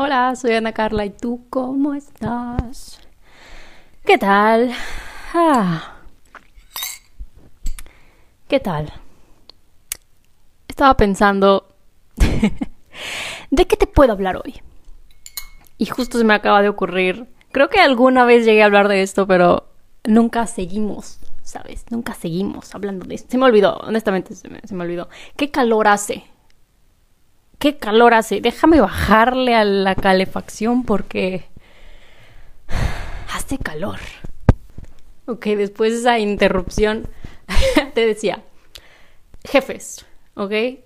Hola, soy Ana Carla y tú, ¿cómo estás? ¿Qué tal? Ah. ¿Qué tal? Estaba pensando de qué te puedo hablar hoy. Y justo se me acaba de ocurrir. Creo que alguna vez llegué a hablar de esto, pero nunca seguimos, ¿sabes? Nunca seguimos hablando de esto. Se me olvidó, honestamente se me, se me olvidó. ¿Qué calor hace? ¿Qué calor hace? Déjame bajarle a la calefacción porque hace calor. Ok, después de esa interrupción, te decía, jefes, ¿ok?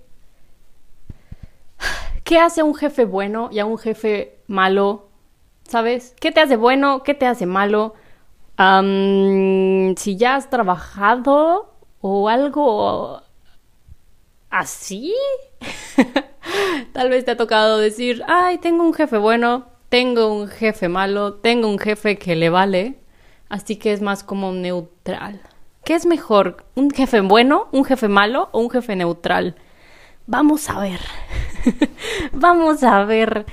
¿Qué hace un jefe bueno y a un jefe malo? ¿Sabes? ¿Qué te hace bueno? ¿Qué te hace malo? si ya has trabajado o algo así, tal vez te ha tocado decir, ay, tengo un jefe bueno, tengo un jefe malo, tengo un jefe que le vale, así que es más como neutral. ¿Qué es mejor? ¿Un jefe bueno, un jefe malo o un jefe neutral? Vamos a ver. Vamos a ver.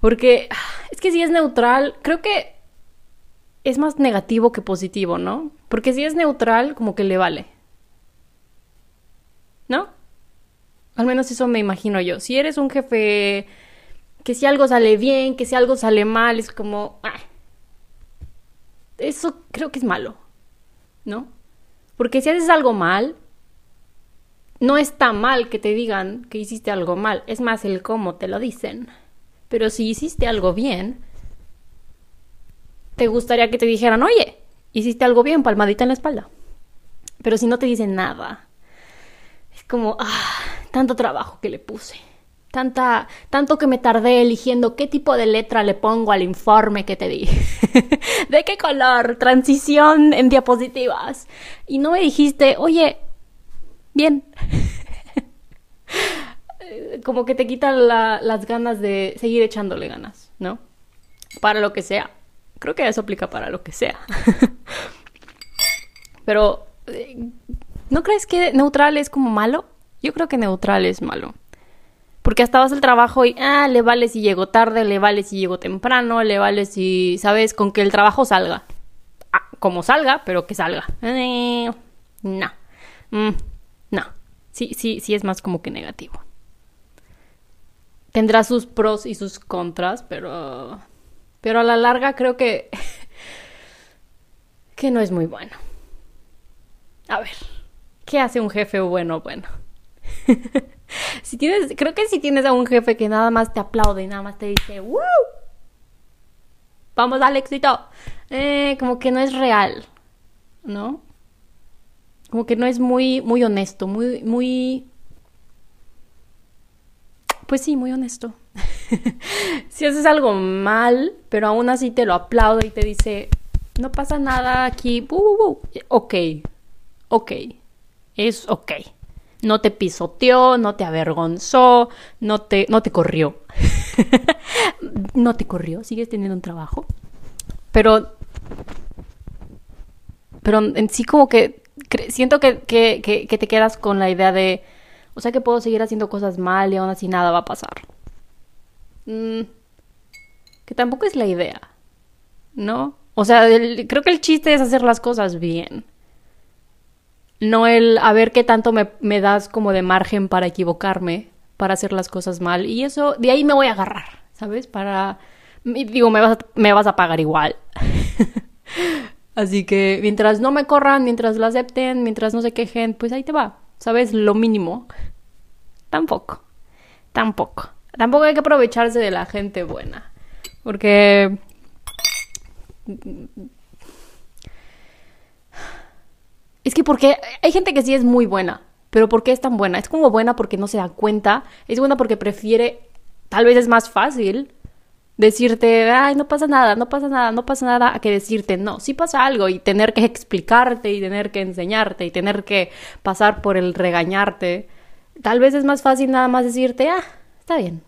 Porque es que si es neutral, creo que es más negativo que positivo, ¿no? Porque si es neutral, como que le vale. ¿No? Al menos eso me imagino yo. Si eres un jefe que si algo sale bien, que si algo sale mal, es como... Ah, eso creo que es malo, ¿no? Porque si haces algo mal, no está mal que te digan que hiciste algo mal, es más el cómo te lo dicen. Pero si hiciste algo bien, te gustaría que te dijeran, oye, hiciste algo bien, palmadita en la espalda. Pero si no te dicen nada, es como, ah, tanto trabajo que le puse. Tanta, tanto que me tardé eligiendo qué tipo de letra le pongo al informe que te di. ¿De qué color? Transición en diapositivas. Y no me dijiste, oye, bien. Como que te quitan las ganas de seguir echándole ganas, ¿no? Para lo que sea. Creo que eso aplica para lo que sea. Pero, eh, ¿no crees que neutral es como malo? Yo creo que neutral es malo. Porque hasta vas al trabajo y, ah, le vale si llego tarde, le vale si llego temprano, le vale si, ¿sabes? Con que el trabajo salga. Ah, como salga, pero que salga. Eh, no. Mm, no. Sí, sí, sí es más como que negativo. Tendrá sus pros y sus contras, pero... Pero a la larga creo que... que no es muy bueno. A ver, ¿qué hace un jefe bueno? Bueno. si tienes, creo que si tienes a un jefe que nada más te aplaude y nada más te dice, ¡Woo! Vamos al éxito. Eh, como que no es real, ¿no? Como que no es muy, muy honesto, muy, muy. Pues sí, muy honesto. si haces algo mal, pero aún así te lo aplaude y te dice, no pasa nada aquí, ok, ok, es ok no te pisoteó, no te avergonzó, no te, no te corrió. no te corrió, sigues teniendo un trabajo. Pero, pero en sí como que siento que, que, que, te quedas con la idea de, o sea que puedo seguir haciendo cosas mal y aún así nada va a pasar. Mm, que tampoco es la idea, ¿no? O sea, creo que el chiste es hacer las cosas bien no el a ver qué tanto me, das como de margen para equivocarme, para hacer las cosas mal. Y eso, de ahí me voy a agarrar, ¿sabes? Para, digo, me vas, me vas a pagar igual. Así que mientras no me corran, mientras lo acepten, mientras no se quejen, pues ahí te va, ¿sabes? Lo mínimo. Tampoco, tampoco. Tampoco hay que aprovecharse de la gente buena. Porque es que porque hay gente que sí es muy buena, pero ¿por qué es tan buena? Es como buena porque no se da cuenta, es buena porque prefiere, tal vez es más fácil decirte, ay, no pasa nada, no pasa nada, no pasa nada, a que decirte, no, sí pasa algo y tener que explicarte y tener que enseñarte y tener que pasar por el regañarte. Tal vez es más fácil nada más decirte, ah, está bien.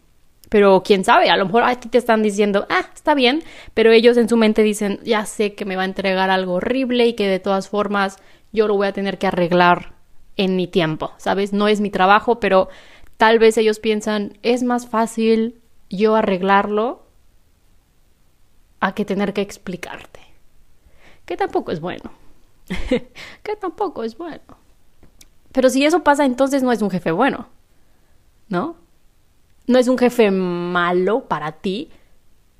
Pero quién sabe, a lo mejor a ti te están diciendo, ah, está bien, pero ellos en su mente dicen, ya sé que me va a entregar algo horrible y que de todas formas yo lo voy a tener que arreglar en mi tiempo, ¿sabes? No es mi trabajo, pero tal vez ellos piensan, es más fácil yo arreglarlo a que tener que explicarte. Que tampoco es bueno. que tampoco es bueno. Pero si eso pasa, entonces no es un jefe bueno. ¿No? No es un jefe malo para ti,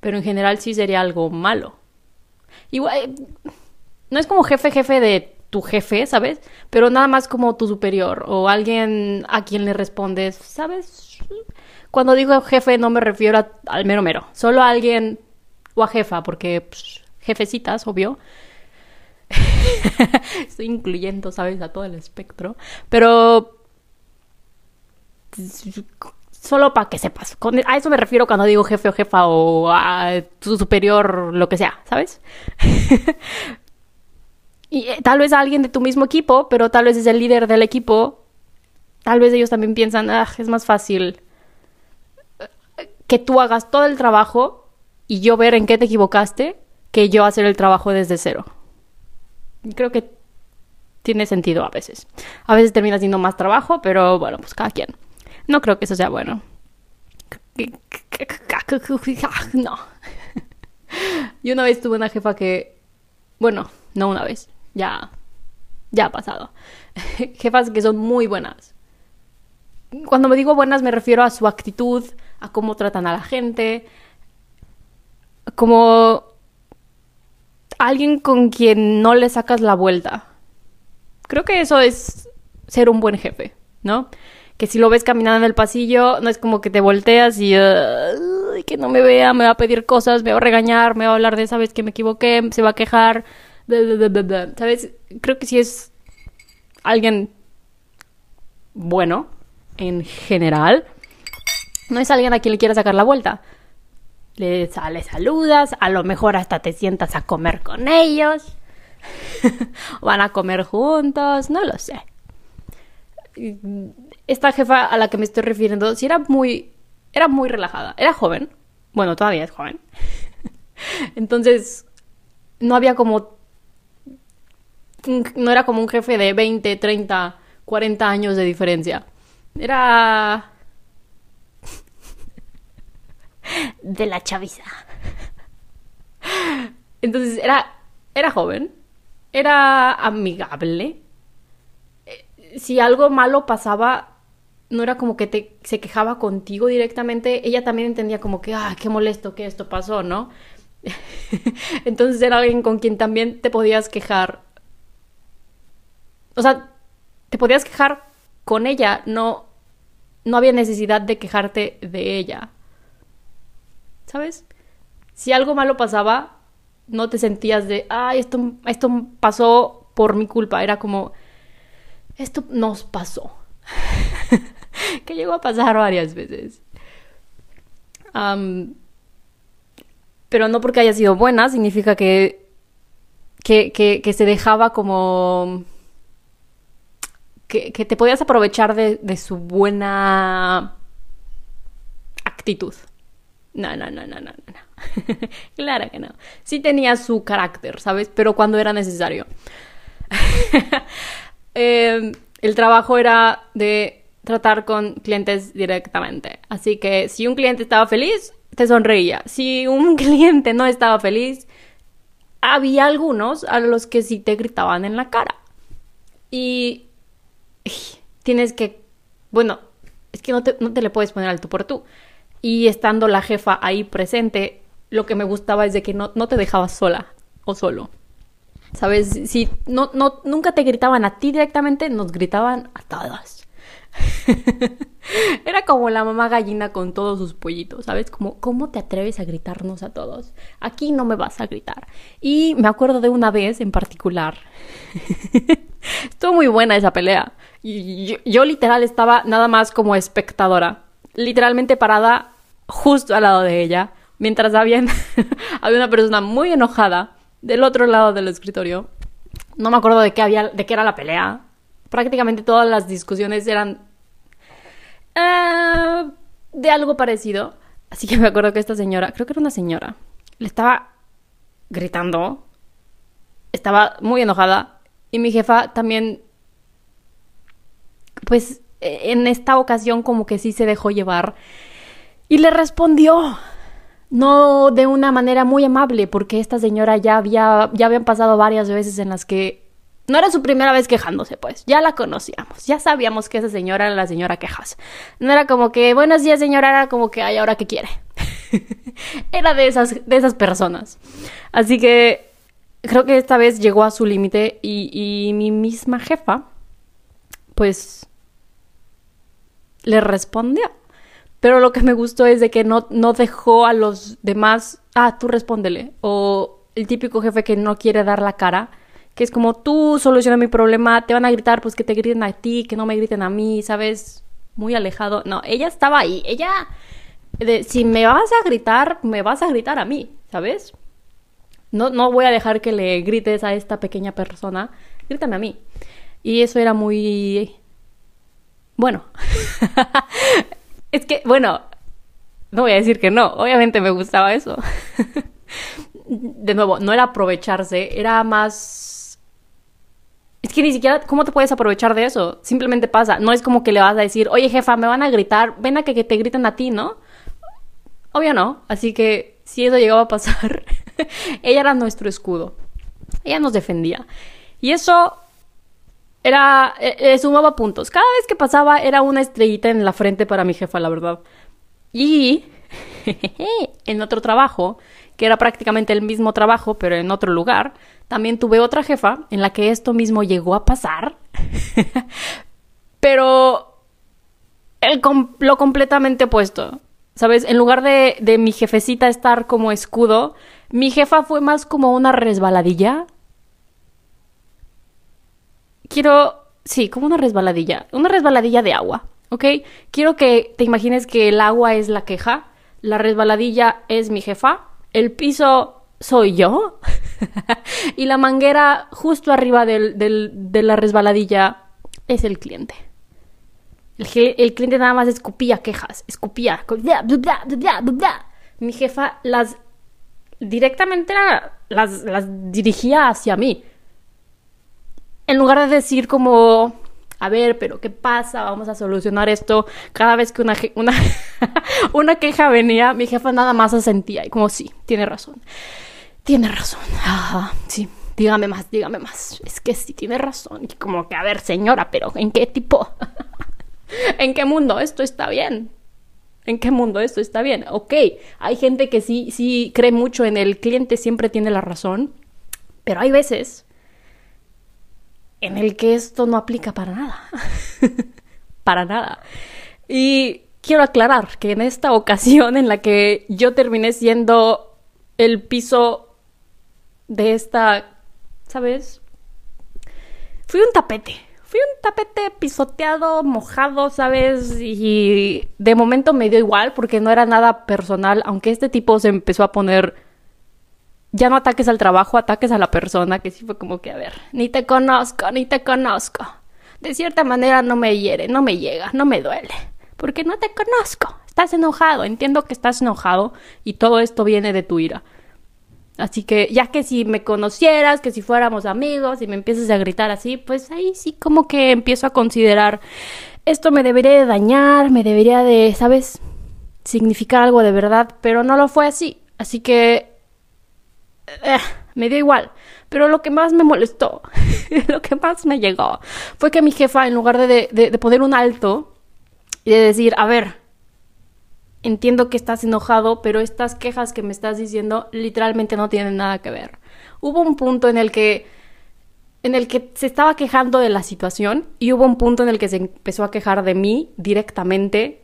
pero en general sí sería algo malo. Igual, no es como jefe, jefe de tu jefe, ¿sabes? Pero nada más como tu superior o alguien a quien le respondes, ¿sabes? Cuando digo jefe no me refiero al mero mero, solo a alguien o a jefa, porque pues, jefecitas, obvio. Estoy incluyendo, ¿sabes? A todo el espectro. Pero solo para que sepas. a eso me refiero cuando digo jefe o jefa o a tu superior, lo que sea, ¿sabes? y eh, tal vez alguien de tu mismo equipo, pero tal vez es el líder del equipo. Tal vez ellos también piensan, ah, es más fácil eh, que tú hagas todo el trabajo y yo ver en qué te equivocaste que yo hacer el trabajo desde cero. Creo que tiene sentido a veces. A veces termina siendo más trabajo, pero bueno, pues cada quien. No creo que eso sea bueno. No. Yo una vez tuve una jefa que, bueno, no una vez, ya, ya ha pasado. Jefas que son muy buenas. Cuando me digo buenas me refiero a su actitud, a cómo tratan a la gente, como alguien con quien no le sacas la vuelta. Creo que eso es ser un buen jefe, ¿no? que si lo ves caminando en el pasillo, no es como que te volteas y que no me vea, me va a pedir cosas, me va a regañar, me va a hablar de, sabes que me equivoqué, se va a quejar, ¿sabes? Creo que si es alguien bueno, en general, no es alguien a quien le quieras sacar la vuelta. Le, le saludas, a lo mejor hasta te sientas a comer con ellos, van a comer juntos, no lo sé esta jefa a la que me estoy refiriendo, sí era muy, era muy relajada, era joven, bueno, todavía es joven. Entonces, no había como, no era como un jefe de 20, 30, 40 años de diferencia. Era de la chaviza. Entonces, era, era joven, era amigable. Eh, si algo malo pasaba, no era como que te, se quejaba contigo directamente, ella también entendía como que, ah, qué molesto que esto pasó, ¿no? Entonces era alguien con quien también te podías quejar. O sea, te podías quejar con ella, no, no había necesidad de quejarte de ella. ¿Sabes? Si algo malo pasaba, no te sentías de, ay, esto, esto pasó por mi culpa. Era como, esto nos pasó. que llegó a pasar varias veces. pero no porque haya sido buena, significa que, que, que, se dejaba como... Que, te podías aprovechar de, de, su buena actitud. No, no, no, no, no, no. claro que no. Sí tenía su carácter, ¿sabes? Pero cuando era necesario. Em, el trabajo era de tratar con clientes directamente. Así que si un cliente estaba feliz, te sonreía. Si un cliente no estaba feliz, había algunos a los que sí te gritaban en la cara. Y tienes que, bueno, es que no te, no te le puedes poner alto por tú. Y estando la jefa ahí presente, lo que me gustaba es de que no, no te dejabas sola o solo. ¿Sabes? Si no, no, nunca te gritaban a ti directamente, nos gritaban a todas. Era como la mamá gallina con todos sus pollitos, ¿sabes? Como, ¿cómo te atreves a gritarnos a todos? Aquí no me vas a gritar. Y me acuerdo de una vez en particular. Estuvo muy buena esa pelea. Yo, literal estaba nada más como espectadora. Literalmente parada justo al lado de ella. Mientras había, había una persona muy enojada del otro lado del escritorio. No me acuerdo de qué, había, de qué era la pelea prácticamente todas las discusiones eran ah, de algo parecido. Así que me acuerdo que esta señora, creo que era una señora, le estaba gritando, estaba muy enojada y mi jefa también, pues en esta ocasión como que sí se dejó llevar y le respondió. no de una manera muy amable, porque esta señora ya había, ya habían pasado varias veces en las que no era su primera vez quejándose, pues, ya la conocíamos, ya sabíamos que esa señora era la señora quejas. No era como que, buenos días señora, era como que, ay, ahora qué quiere. era de esas, de esas personas. Así que creo que esta vez llegó a su límite y, y mi misma jefa, pues, le respondió. Pero lo que me gustó es de que no, no dejó a los demás, ah, tú respóndele. O el típico jefe que no quiere dar la cara, que es como tú soluciona mi problema, te van a gritar, pues que te griten a ti, que no me griten a mí, ¿sabes? Muy alejado. No, ella estaba ahí. Ella, si me vas a gritar, me vas a gritar a mí, ¿sabes? No, no voy a dejar que le grites a esta pequeña persona, grítame a mí. Y eso era muy... Bueno. Es que, bueno, no voy a decir que no, obviamente me gustaba eso. de nuevo, no era aprovecharse, era más... Es que ni siquiera, ¿cómo te puedes aprovechar de eso? Simplemente pasa. No es como que le vas a decir, oye jefa, me van a gritar, ven a que, que te griten a ti, ¿no? Obvio no. Así que si eso llegaba a pasar, ella era nuestro escudo. Ella nos defendía. Y eso era, eh, sumaba puntos. Cada vez que pasaba era una estrellita en la frente para mi jefa, la verdad. Y en otro trabajo, que era prácticamente el mismo trabajo, pero en otro lugar, también tuve otra jefa en la que esto mismo llegó a pasar. pero el lo completamente opuesto. ¿Sabes? En lugar de, de mi jefecita estar como escudo, mi jefa fue más como una resbaladilla quiero, sí, como una resbaladilla, una resbaladilla de agua, ¿ok? Quiero que te imagines que el agua es la queja, la resbaladilla es mi jefa, el piso soy yo y la manguera justo arriba del, de la resbaladilla es el cliente. El, el, cliente nada más escupía quejas, escupía. Mi jefa las directamente las, las dirigía hacia mí en lugar de decir como, a ver, pero ¿qué pasa? Vamos a solucionar esto. Cada vez que una, una, una queja venía, mi jefa nada más asentía y como, sí, tiene razón. Tiene razón. sí, dígame más, dígame más. Es que sí, tiene razón. Y como que, a ver, señora, pero ¿en qué tipo? ¿En qué mundo esto está bien? ¿En qué mundo esto está bien? Ok, hay gente que sí, sí cree mucho en el cliente siempre tiene la razón, pero hay veces en el que esto no aplica para nada. para nada. Y quiero aclarar que en esta ocasión en la que yo terminé siendo el piso de esta, ¿sabes? Fui un tapete. Fui un tapete pisoteado, mojado, ¿sabes? Y de momento me dio igual porque no era nada personal, aunque este tipo se empezó a poner ya no ataques al trabajo, ataques a la persona, que sí fue como que, a ver, ni te conozco, ni te conozco. De cierta manera no me hiere, no me llega, no me duele, porque no te conozco. Estás enojado, entiendo que estás enojado y todo esto viene de tu ira. Así que ya que si me conocieras, que si fuéramos amigos y me empiezas a gritar así, pues ahí sí como que empiezo a considerar esto me debería de dañar, me debería de, ¿sabes? significar algo de verdad, pero no lo fue así. Así que eh, me dio igual. Pero lo que más me molestó, lo que más me llegó, fue que mi jefa, en lugar de, de, poner un alto y de decir, a ver, entiendo que estás enojado, pero estas quejas que me estás diciendo literalmente no tienen nada que ver. Hubo un punto en el que en el que se estaba quejando de la situación y hubo un punto en el que se empezó a quejar de mí directamente.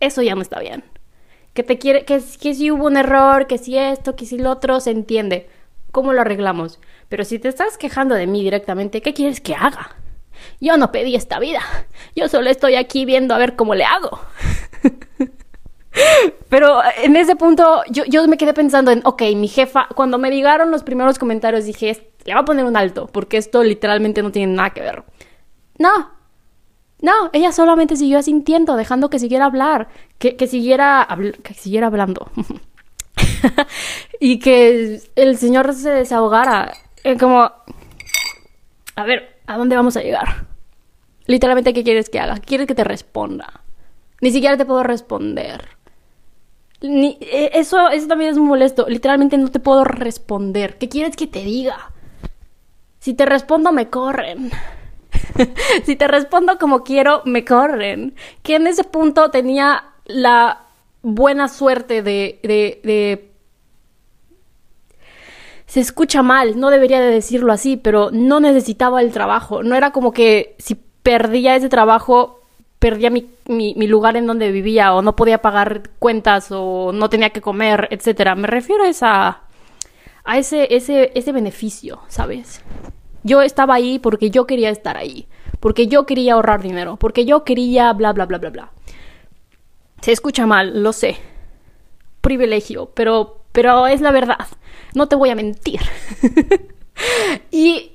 Eso ya no está bien que te quiere, que, que si hubo un error, que si esto, que si lo otro, se entiende. ¿Cómo lo arreglamos? Pero si te estás quejando de mí directamente, ¿qué quieres que haga? Yo no pedí esta vida. Yo solo estoy aquí viendo a ver cómo le hago. Pero en ese punto yo, yo, me quedé pensando en, ok, mi jefa, cuando me llegaron los primeros comentarios dije, le va a poner un alto, porque esto literalmente no tiene nada que ver. No, no, ella solamente siguió asintiendo, dejando que siguiera hablar, que, que siguiera, que siguiera hablando. y que el señor se desahogara. Como, a ver, ¿a dónde vamos a llegar? Literalmente, ¿qué quieres que haga? ¿Quieres que te responda? Ni siquiera te puedo responder. e, eso, eso también es muy molesto. Literalmente no te puedo responder. ¿Qué quieres que te diga? Si te respondo, me corren. si te respondo como quiero, me corren. Que en ese punto tenía la buena suerte de, se escucha mal, no debería de decirlo así, pero no necesitaba el trabajo. No era como que si perdía ese trabajo, perdía mi, mi, lugar en donde vivía, o no podía pagar cuentas, o no tenía que comer, etcétera. Me refiero a esa. a ese, ese, ese beneficio, ¿sabes? Yo estaba ahí porque yo quería estar ahí. Porque yo quería ahorrar dinero. Porque yo quería bla bla bla bla bla. Se escucha mal, lo sé. Privilegio, pero, pero es la verdad. No te voy a mentir. y,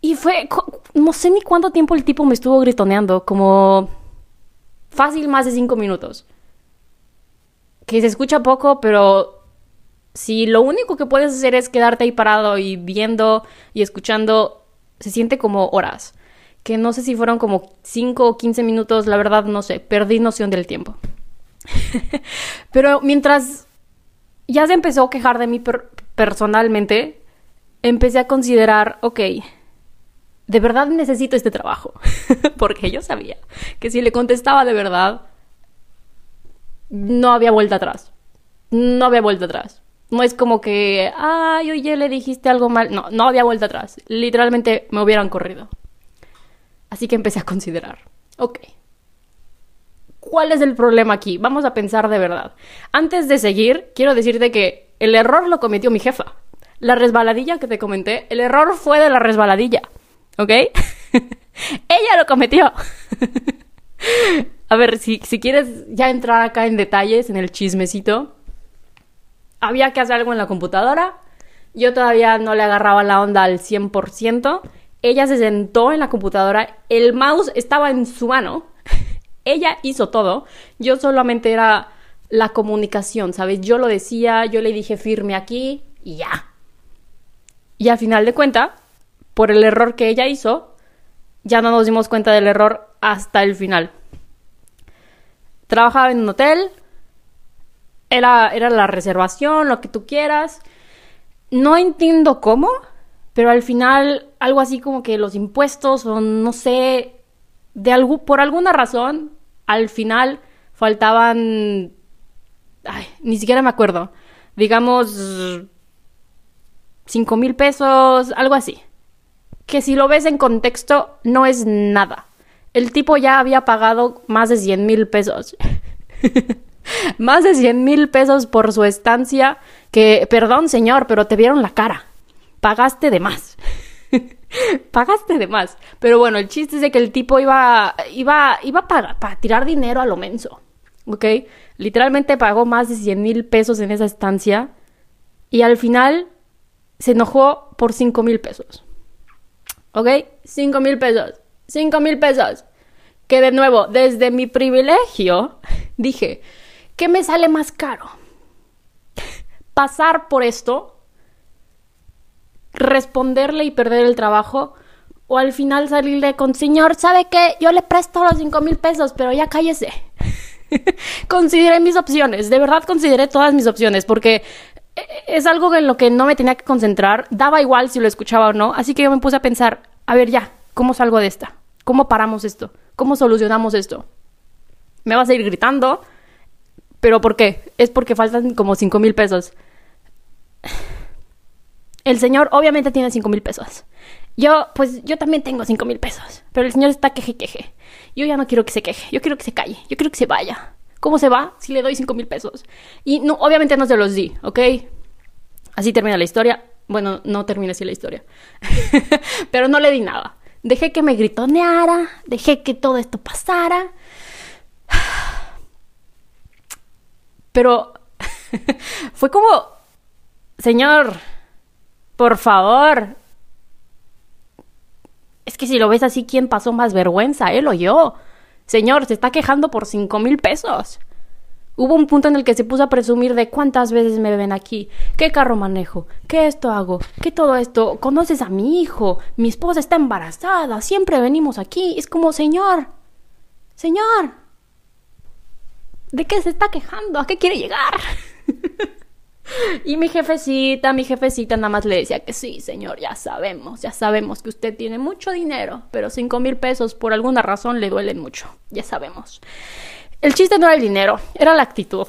y fue, no sé ni cuánto tiempo el tipo me estuvo gritoneando, como fácil más de cinco minutos. Que se escucha poco, pero si lo único que puedes hacer es quedarte ahí parado y viendo y escuchando, se siente como horas. Que no sé si fueron como 5 o 15 minutos, la verdad no sé, perdí noción del tiempo. Pero mientras ya se empezó a quejar de mí personalmente, empecé a considerar, ok, de verdad necesito este trabajo. Porque yo sabía que si le contestaba de verdad, no había vuelta atrás. No había vuelta atrás. No es como que, ay, oye, le dijiste algo mal. No, no había vuelta atrás. Literalmente me hubieran corrido. Así que empecé a considerar, ok, ¿Cuál es el problema aquí? Vamos a pensar de verdad. Antes de seguir, quiero decirte que el error lo cometió mi jefa. La resbaladilla que te comenté, el error fue de la resbaladilla. ¿Ok? Ella lo cometió. a ver, si, si quieres ya entrar acá en detalles, en el chismecito, había que hacer algo en la computadora. Yo todavía no le agarraba la onda al 100%. Ella se sentó en la computadora, el mouse estaba en su mano ella hizo todo, yo solamente era la comunicación, ¿sabes? Yo lo decía, yo le dije firme aquí y ya. Y al final de cuenta, por el error que ella hizo, ya no nos dimos cuenta del error hasta el final. Trabajaba en un hotel, era, era la reservación, lo que tú quieras. No entiendo cómo, pero al final algo así como que los impuestos o no sé, de algo, por alguna razón al final faltaban, ni siquiera me acuerdo, digamos, cinco mil pesos, algo así. Que si lo ves en contexto, no es nada. El tipo ya había pagado más de 100 mil pesos. más de 100 mil pesos por su estancia. Que, perdón señor, pero te vieron la cara. Pagaste de más. Pagaste de más. Pero bueno, el chiste es de que el tipo iba, iba, iba para, tirar dinero a lo menso. ¿Ok? Literalmente pagó más de 100 mil pesos en esa estancia. Y al final se enojó por 5 mil pesos. ¿Ok? 5 mil pesos. 5 mil pesos. Que de nuevo, desde mi privilegio, dije, ¿qué me sale más caro? Pasar por esto responderle y perder el trabajo o al final salirle con, señor, ¿sabe qué? Yo le presto los cinco mil pesos, pero ya cállese. consideré mis opciones, de verdad consideré todas mis opciones, porque es algo en lo que no me tenía que concentrar, daba igual si lo escuchaba o no, así que yo me puse a pensar, a ver ya, ¿cómo salgo de esta? ¿Cómo paramos esto? ¿Cómo solucionamos esto? Me vas a ir gritando, pero ¿por qué? Es porque faltan como cinco mil pesos. El señor obviamente tiene cinco mil pesos. Yo, pues yo también tengo cinco mil pesos. Pero el señor está queje queje. Yo ya no quiero que se queje. Yo quiero que se calle. Yo quiero que se vaya. ¿Cómo se va si le doy cinco mil pesos? Y no, obviamente no se los di, ¿ok? Así termina la historia. Bueno, no termina así la historia. Pero no le di nada. Dejé que me gritoneara. Dejé que todo esto pasara. Pero fue como, señor, por favor. Es que si lo ves así, ¿quién pasó más vergüenza, él o yo? Señor, se está quejando por cinco mil pesos. Hubo un punto en el que se puso a presumir de cuántas veces me ven aquí, qué carro manejo, qué esto hago, qué todo esto, conoces a mi hijo, mi esposa está embarazada, siempre venimos aquí. Es como, señor, señor, ¿de qué se está quejando? ¿A qué quiere llegar? Y mi jefecita, mi jefecita nada más le decía que sí, señor, ya sabemos, ya sabemos que usted tiene mucho dinero, pero cinco mil pesos por alguna razón le duelen mucho, ya sabemos. El chiste no era el dinero, era la actitud.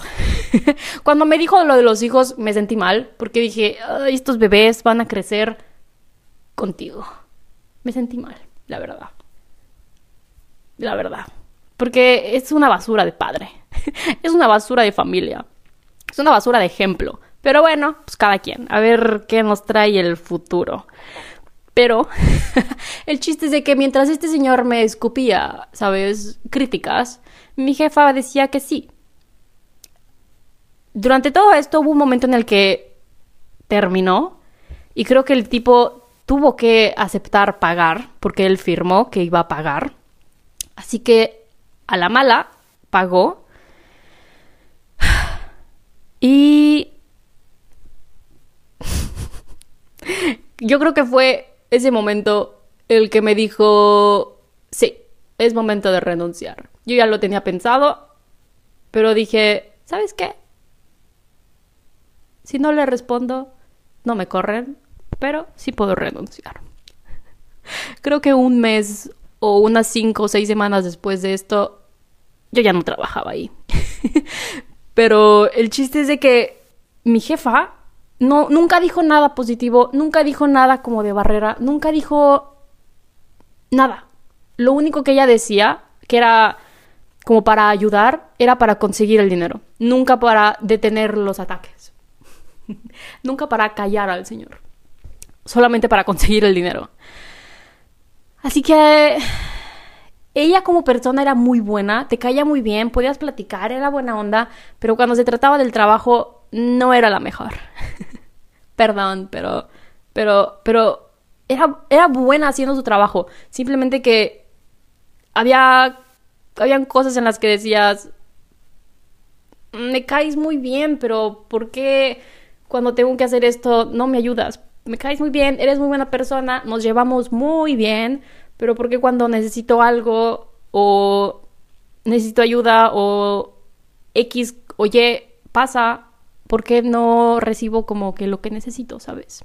Cuando me dijo lo de los hijos me sentí mal, porque dije, estos bebés van a crecer contigo. Me sentí mal, la verdad. La verdad. Porque es una basura de padre. es una basura de familia. Es una basura de ejemplo. Pero bueno, pues cada quien. A ver qué nos trae el futuro. Pero el chiste es de que mientras este señor me escupía, ¿sabes? Críticas, mi jefa decía que sí. Durante todo esto hubo un momento en el que terminó y creo que el tipo tuvo que aceptar pagar porque él firmó que iba a pagar. Así que a la mala pagó. Y yo creo que fue ese momento el que me dijo, sí, es momento de renunciar. Yo ya lo tenía pensado, pero dije, ¿sabes qué? Si no le respondo, no me corren, pero sí puedo renunciar. Creo que un mes o unas cinco o seis semanas después de esto, yo ya no trabajaba ahí. pero el chiste es de que mi jefa no, nunca dijo nada positivo, nunca dijo nada como de barrera, nunca dijo nada. Lo único que ella decía, que era como para ayudar, era para conseguir el dinero, nunca para detener los ataques, nunca para callar al Señor, solamente para conseguir el dinero. Así que ella como persona era muy buena, te caía muy bien, podías platicar, era buena onda, pero cuando se trataba del trabajo no era la mejor. Perdón, pero pero pero era, era buena haciendo su trabajo, simplemente que había habían cosas en las que decías me caes muy bien, pero ¿por qué cuando tengo que hacer esto no me ayudas? Me caes muy bien, eres muy buena persona, nos llevamos muy bien, pero ¿por qué cuando necesito algo o necesito ayuda o X o Y pasa, ¿por qué no recibo como que lo que necesito, sabes?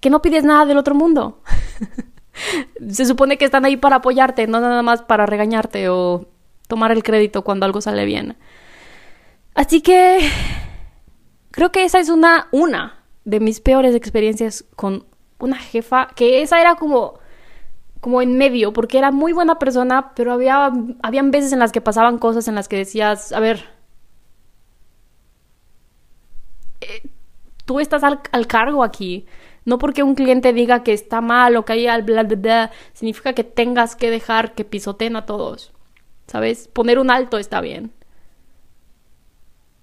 Que no pides nada del otro mundo. Se supone que están ahí para apoyarte, no nada más para regañarte o tomar el crédito cuando algo sale bien. Así que creo que esa es una, una de mis peores experiencias con una jefa, que esa era como, como en medio, porque era muy buena persona, pero había, habían veces en las que pasaban cosas en las que decías, a ver, eh, tú estás al, al cargo aquí. No porque un cliente diga que está mal o que hay al bla, bla, bla, significa que tengas que dejar que pisoteen a todos. ¿Sabes? Poner un alto está bien.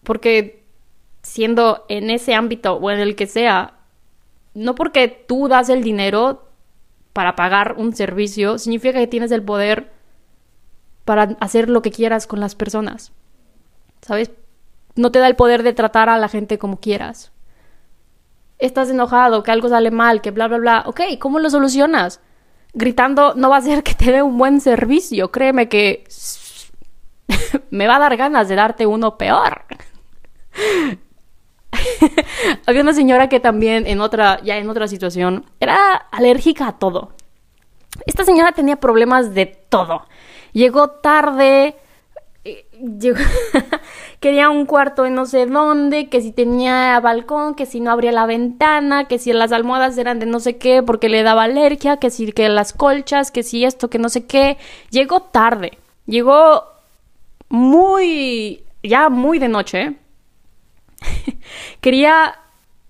Porque siendo en ese ámbito o en el que sea, no porque tú das el dinero para pagar un servicio, significa que tienes el poder para hacer lo que quieras con las personas. ¿Sabes? No te da el poder de tratar a la gente como quieras estás enojado, que algo sale mal, que bla, bla, bla. Ok, ¿cómo lo solucionas? Gritando no va a ser que te dé un buen servicio. Créeme que me va a dar ganas de darte uno peor. Había una señora que también en otra, ya en otra situación, era alérgica a todo. Esta señora tenía problemas de todo. Llegó tarde, quería un cuarto en no sé dónde, que si tenía balcón, que si no abría la ventana, que si las almohadas eran de no sé qué porque le daba alergia, que si que las colchas, que si esto, que no sé qué. Llegó tarde, llegó muy, ya muy de noche. quería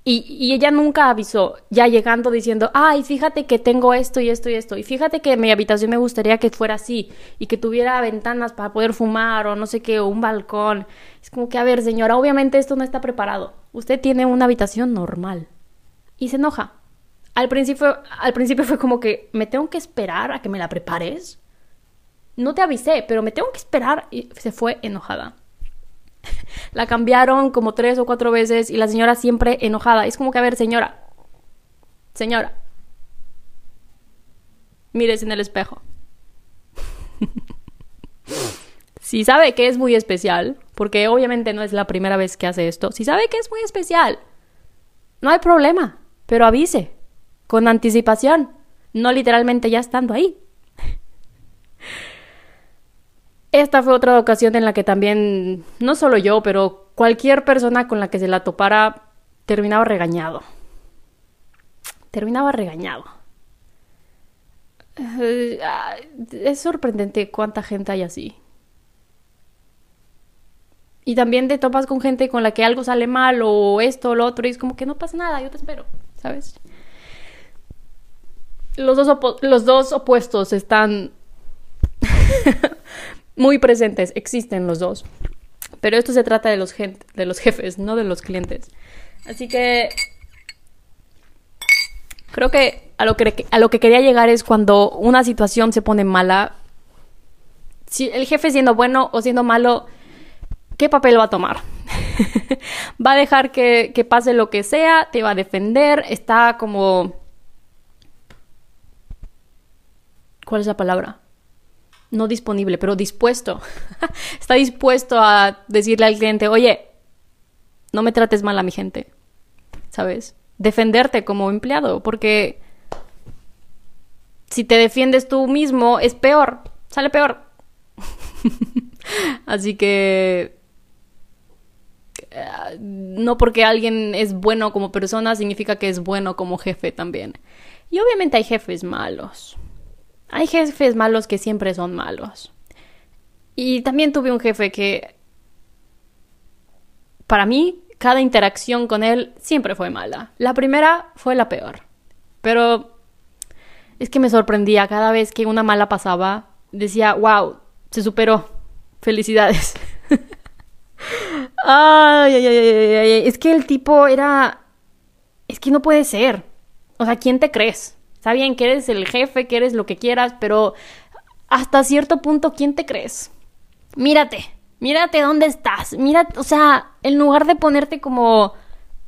y, ella nunca avisó, ya llegando diciendo, ay, fíjate que tengo esto y esto y esto, y fíjate que mi habitación me gustaría que fuera así, y que tuviera ventanas para poder fumar, o no sé qué, o un balcón. Es como que, a ver, señora, obviamente esto no está preparado. Usted tiene una habitación normal. Y se enoja. Al principio, al principio fue como que, ¿me tengo que esperar a que me la prepares? No te avisé, pero me tengo que esperar. Y se fue enojada. La cambiaron como tres o cuatro veces y la señora siempre enojada. Es como que, a ver, señora, señora, mires en el espejo. si sabe que es muy especial, porque obviamente no es la primera vez que hace esto, si sabe que es muy especial, no hay problema, pero avise, con anticipación, no literalmente ya estando ahí. Esta fue otra ocasión en la que también, no solo yo, pero cualquier persona con la que se la topara terminaba regañado. Terminaba regañado. Eh, es sorprendente cuánta gente hay así. Y también te topas con gente con la que algo sale mal o esto o lo otro y es como que no pasa nada, yo te espero, ¿sabes? Los dos, los dos opuestos están muy presentes, existen los dos. Pero esto se trata de los, de los jefes, no de los clientes. Así que creo que a, lo que a lo que quería llegar es cuando una situación se pone mala, si el jefe siendo bueno o siendo malo, ¿qué papel va a tomar? va a dejar que, que pase lo que sea, te va a defender, está como... ¿Cuál es la palabra? No disponible, pero dispuesto. Está dispuesto a decirle al cliente, oye, no me trates mal a mi gente, ¿sabes? Defenderte como empleado, porque si te defiendes tú mismo es peor, sale peor. Así que eh, no porque alguien es bueno como persona significa que es bueno como jefe también. Y obviamente hay jefes malos. Hay jefes malos que siempre son malos. Y también tuve un jefe que, para mí, cada interacción con él siempre fue mala. La primera fue la peor. Pero es que me sorprendía cada vez que una mala pasaba. Decía, wow, se superó. Felicidades. ay, ay, ay, ay, es que el tipo era... Es que no puede ser. O sea, ¿quién te crees? Está bien que eres el jefe, que eres lo que quieras, pero hasta cierto punto, ¿quién te crees? Mírate, mírate dónde estás. Mírate, o sea, en lugar de ponerte como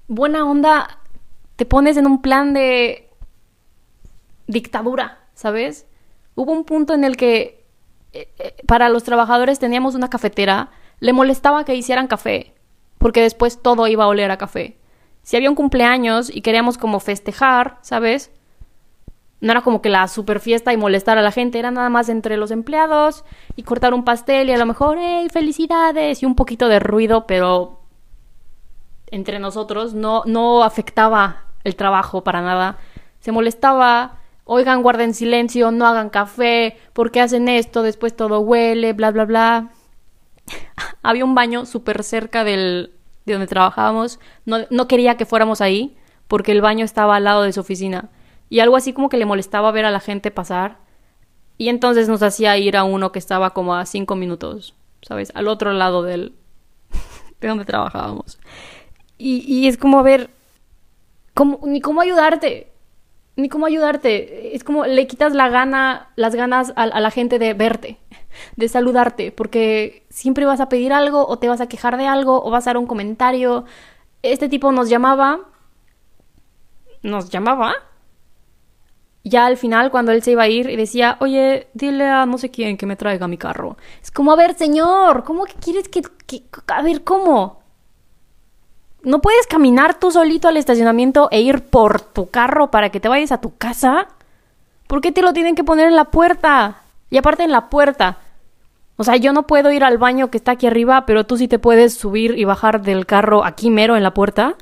buena onda, te pones en un plan de dictadura, ¿sabes? Hubo un punto en el que eh, eh, para los trabajadores teníamos una cafetera, le molestaba que hicieran café, porque después todo iba a oler a café. Si había un cumpleaños y queríamos como festejar, ¿sabes? No era como que la super fiesta y molestar a la gente, era nada más entre los empleados y cortar un pastel y a lo mejor, hey, felicidades y un poquito de ruido, pero entre nosotros no, no afectaba el trabajo para nada. Se molestaba, oigan, guarden silencio, no hagan café, ¿por qué hacen esto? Después todo huele, bla, bla, bla. Había un baño súper cerca del, de donde trabajábamos, no, no quería que fuéramos ahí porque el baño estaba al lado de su oficina y algo así como que le molestaba ver a la gente pasar. Y entonces nos hacía ir a uno que estaba como a cinco minutos, ¿sabes? Al otro lado del... de donde trabajábamos. Y, y es como ver... Cómo, ni cómo ayudarte. Ni cómo ayudarte. Es como le quitas la gana, las ganas a, a la gente de verte, de saludarte, porque siempre vas a pedir algo o te vas a quejar de algo o vas a dar un comentario. Este tipo nos llamaba, nos llamaba ya al final, cuando él se iba a ir y decía, oye, dile a no sé quién que me traiga mi carro. Es como, a ver, señor, ¿cómo que quieres que, A ver, ¿cómo? ¿No puedes caminar tú solito al estacionamiento e ir por tu carro para que te vayas a tu casa? ¿Por qué te lo tienen que poner en la puerta? Y aparte en la puerta. O sea, yo no puedo ir al baño que está aquí arriba, pero tú sí te puedes subir y bajar del carro aquí mero en la puerta.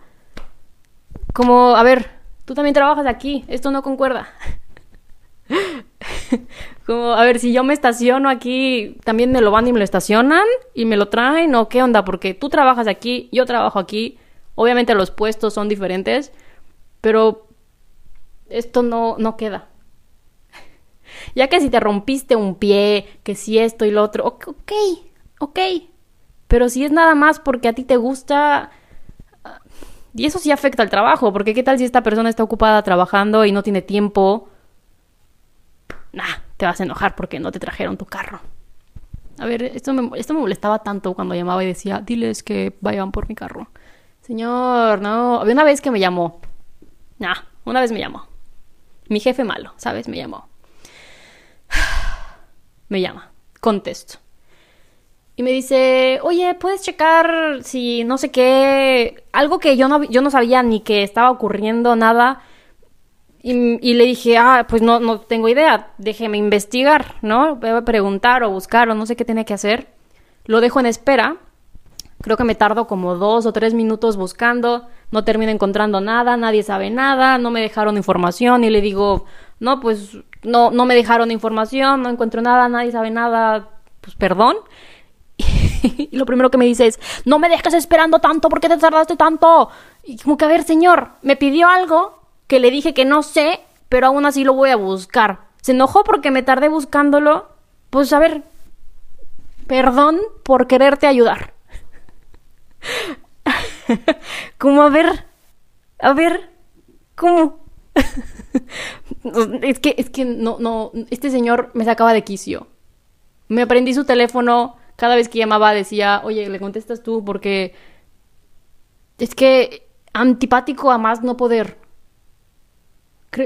Como, a ver, tú también trabajas aquí, esto no concuerda. Como, a ver, si yo me estaciono aquí, también me lo van y me lo estacionan y me lo traen o qué onda, porque tú trabajas aquí, yo trabajo aquí, obviamente los puestos son diferentes, pero esto no, no queda. Ya que si te rompiste un pie, que si esto y lo otro, ok, ok, pero si es nada más porque a ti te gusta, y eso sí afecta al trabajo, porque ¿qué tal si esta persona está ocupada trabajando y no tiene tiempo? Nah, te vas a enojar porque no te trajeron tu carro. A ver, esto me, esto me molestaba tanto cuando llamaba y decía, diles que vayan por mi carro. Señor, no. Había una vez que me llamó. Nah, una vez me llamó. Mi jefe malo, ¿sabes? Me llamó. Me llama. Contesto. Y me dice, oye, ¿puedes checar si no sé qué? Algo que yo no, yo no sabía ni que estaba ocurriendo, nada. Y, le dije, ah, pues no, no tengo idea, déjeme investigar, ¿no? Voy a preguntar o buscar o no sé qué tiene que hacer. Lo dejo en espera. Creo que me tardo como dos o tres minutos buscando. No termino encontrando nada, nadie sabe nada, no me dejaron información y le digo, no, pues no, no me dejaron información, no encuentro nada, nadie sabe nada, pues perdón. y lo primero que me dice es, no me dejes esperando tanto, ¿por qué te tardaste tanto? Y como que, a ver, señor, me pidió algo que le dije que no sé, pero aún así lo voy a buscar. Se enojó porque me tardé buscándolo. Pues a ver, perdón por quererte ayudar. como a ver, a ver, ¿cómo? es que, es que no, no, este señor me sacaba de quicio. Me aprendí su teléfono, cada vez que llamaba decía, oye, le contestas tú porque es que antipático a más no poder.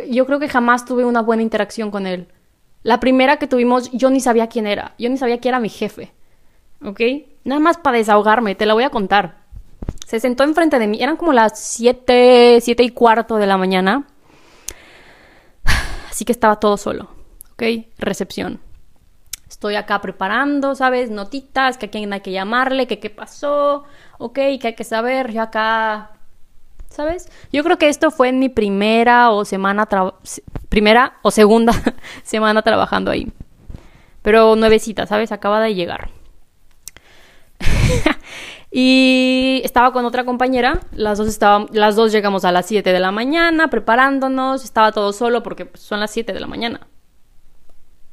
Yo creo que jamás tuve una buena interacción con él. La primera que tuvimos, yo ni sabía quién era. Yo ni sabía quién era mi jefe. ¿Ok? Nada más para desahogarme, te la voy a contar. Se sentó enfrente de mí. Eran como las siete, siete y cuarto de la mañana. Así que estaba todo solo. ¿Ok? Recepción estoy acá preparando, ¿sabes? Notitas, que a quién hay que llamarle, que qué pasó, ok, que hay que saber, yo acá, ¿sabes? Yo creo que esto fue mi primera o semana, primera o segunda semana trabajando ahí. Pero nuevecita, ¿sabes? Acaba de llegar. y estaba con otra compañera, las dos, las dos llegamos a las 7 de la mañana preparándonos, estaba todo solo porque pues, son las 7 de la mañana.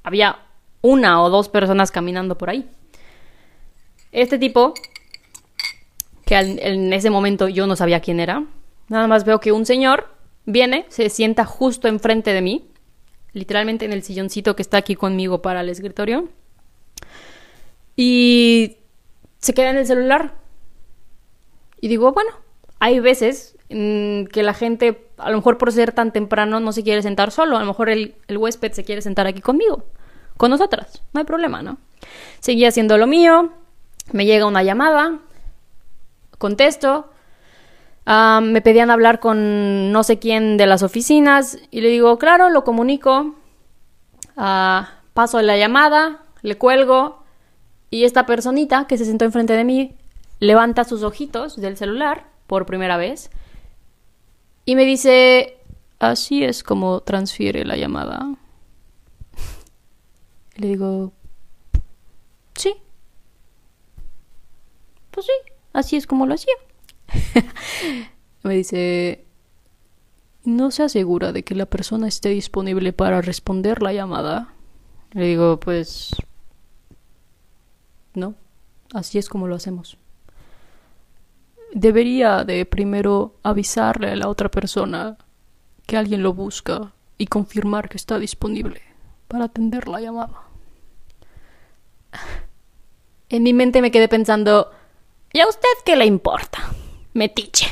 Había una o dos personas caminando por ahí. Este tipo, que en ese momento yo no sabía quién era, nada más veo que un señor viene, se sienta justo enfrente de mí, literalmente en el silloncito que está aquí conmigo para el escritorio, y se queda en el celular. Y digo, bueno, hay veces que la gente, a lo mejor por ser tan temprano, no se quiere sentar solo, a lo mejor el, el huésped se quiere sentar aquí conmigo con nosotras. No hay problema, ¿no? Seguí haciendo lo mío, me llega una llamada, contesto, me pedían hablar con no sé quién de las oficinas y le digo, claro, lo comunico, uh, paso la llamada, le cuelgo y esta personita que se sentó enfrente de mí levanta sus ojitos del celular por primera vez y me dice, así es como transfiere la llamada le digo, sí. Pues sí, así es como lo hacía. Me dice, ¿no se asegura de que la persona esté disponible para responder la llamada? Le digo, pues... No, así es como lo hacemos. Debería de primero avisarle a la otra persona que alguien lo busca y confirmar que está disponible para atender la llamada. En mi mente me quedé pensando, ¿y a usted qué le importa? Metiche.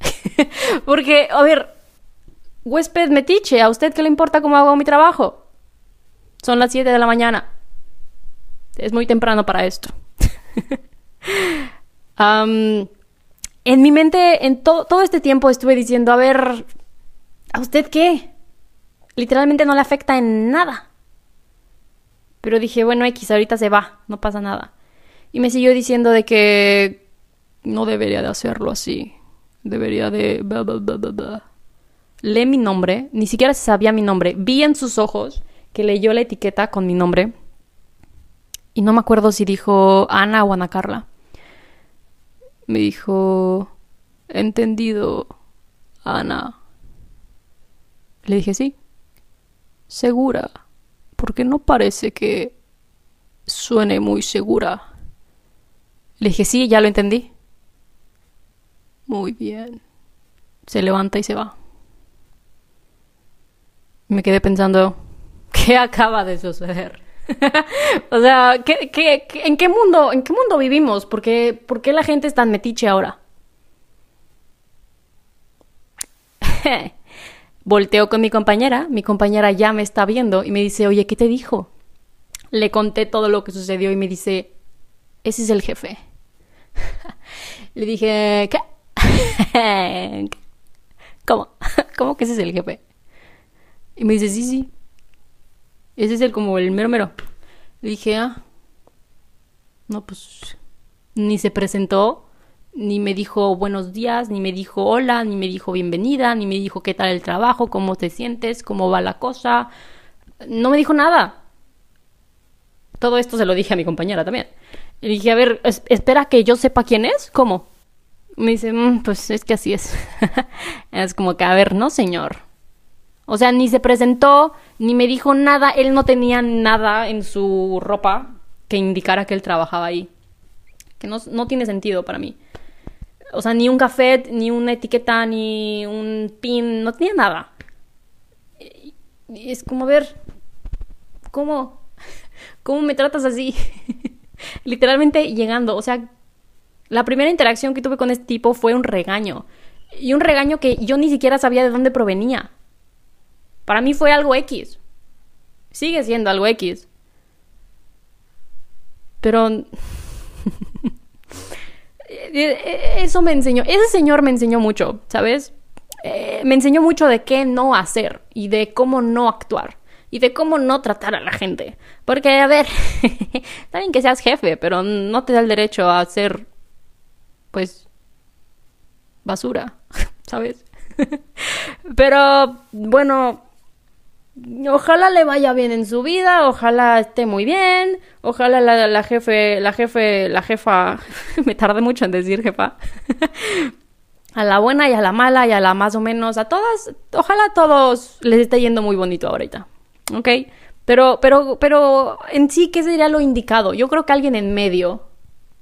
Porque, a ver, huésped metiche, ¿a usted qué le importa cómo hago mi trabajo? Son las 7 de la mañana. Es muy temprano para esto. en mi mente, en todo este tiempo estuve diciendo, a ver, ¿a usted qué? Literalmente no le afecta en nada. Pero dije, bueno, X, ahorita se va, no pasa nada. Y me siguió diciendo de que no debería de hacerlo así. Debería de... Lee mi nombre, ni siquiera sabía mi nombre. Vi en sus ojos que leyó la etiqueta con mi nombre. Y no me acuerdo si dijo Ana o Ana Carla. Me dijo, entendido, Ana. Le dije, sí. Segura porque no parece que suene muy segura. Le dije, sí, ya lo entendí. Muy bien. Se levanta y se va. Me quedé pensando, ¿qué acaba de suceder? o sea, ¿qué, qué, en qué mundo, en qué mundo vivimos? ¿Por qué, ¿Por qué la gente es tan metiche ahora? Volteo con mi compañera, mi compañera ya me está viendo y me dice, oye, ¿qué te dijo? Le conté todo lo que sucedió y me dice, ese es el jefe. Le dije, ¿qué? ¿Cómo? ¿Cómo que ese es el jefe? Y me dice, sí, sí. Ese es el como el mero mero. Le dije, ah. No, pues. Ni se presentó, ni me dijo buenos días, ni me dijo hola, ni me dijo bienvenida, ni me dijo qué tal el trabajo, cómo te sientes, cómo va la cosa. No me dijo nada. Todo esto se lo dije a mi compañera también. Y dije, a ver, espera que yo sepa quién es, ¿cómo? Me dice, mm, pues es que así es. es como que, a ver, no, señor. O sea, ni se presentó, ni me dijo nada. Él no tenía nada en su ropa que indicara que él trabajaba ahí. Que no, no tiene sentido para mí. O sea, ni un café, ni una etiqueta, ni un pin, no tenía nada. Y es como, ver, ¿cómo? ¿Cómo me tratas así? Literalmente llegando, o sea, la primera interacción que tuve con este tipo fue un regaño. Y un regaño que yo ni siquiera sabía de dónde provenía. Para mí fue algo X. Sigue siendo algo X. Pero... Eso me enseñó. Ese señor me enseñó mucho, ¿sabes? Eh, me enseñó mucho de qué no hacer y de cómo no actuar y de cómo no tratar a la gente. Porque, a ver, está bien que seas jefe, pero no te da el derecho a ser, pues, basura, ¿sabes? pero, bueno, ojalá le vaya bien en su vida, ojalá esté muy bien, ojalá la, la jefe, la jefe, la jefa, me tardé mucho en decir jefa, a la buena y a la mala y a la más o menos, a todas, ojalá a todos les esté yendo muy bonito ahorita. ¿ok? Pero, pero, pero en sí, ¿qué sería lo indicado? Yo creo que alguien en medio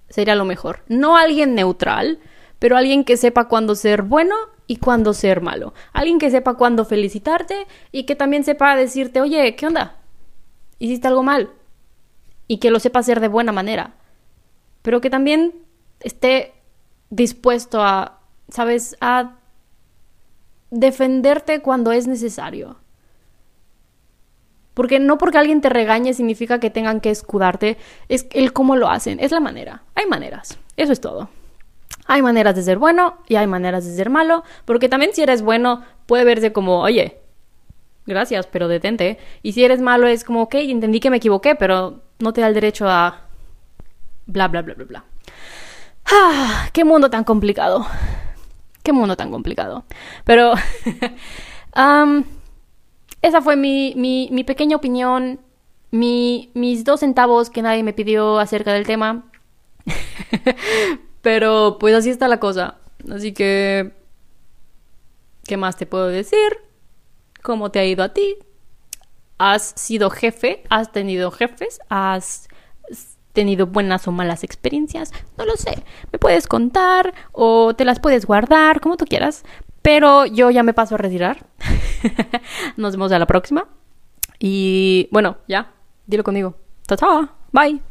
sería lo mejor. No alguien neutral, pero alguien que sepa cuándo ser bueno y cuándo ser malo. Alguien que sepa cuándo felicitarte y que también sepa decirte, oye, ¿qué onda? Hiciste algo mal. Y que lo sepa hacer de buena manera. Pero que también esté dispuesto a, ¿sabes? A defenderte cuando es necesario. Porque no porque alguien te regañe significa que tengan que escudarte, es el cómo lo hacen, es la manera. Hay maneras, eso es todo. Hay maneras de ser bueno y hay maneras de ser malo, porque también si eres bueno puede verse como, oye, gracias, pero detente. Y si eres malo es como, ok, entendí que me equivoqué, pero no te da el derecho a... bla, bla, bla, bla, bla. Ah, qué mundo tan complicado. Qué mundo tan complicado. Pero... um, esa fue mi, mi, mi pequeña opinión, mi, mis dos centavos que nadie me pidió acerca del tema. Pero pues así está la cosa. Así que... ¿Qué más te puedo decir? ¿Cómo te ha ido a ti? ¿Has sido jefe? ¿Has tenido jefes? ¿Has tenido buenas o malas experiencias? No lo sé. Me puedes contar o te las puedes guardar, como tú quieras. Pero yo ya me paso a retirar. Nos vemos a la próxima. Y bueno, ya, dilo conmigo. Chao. Bye.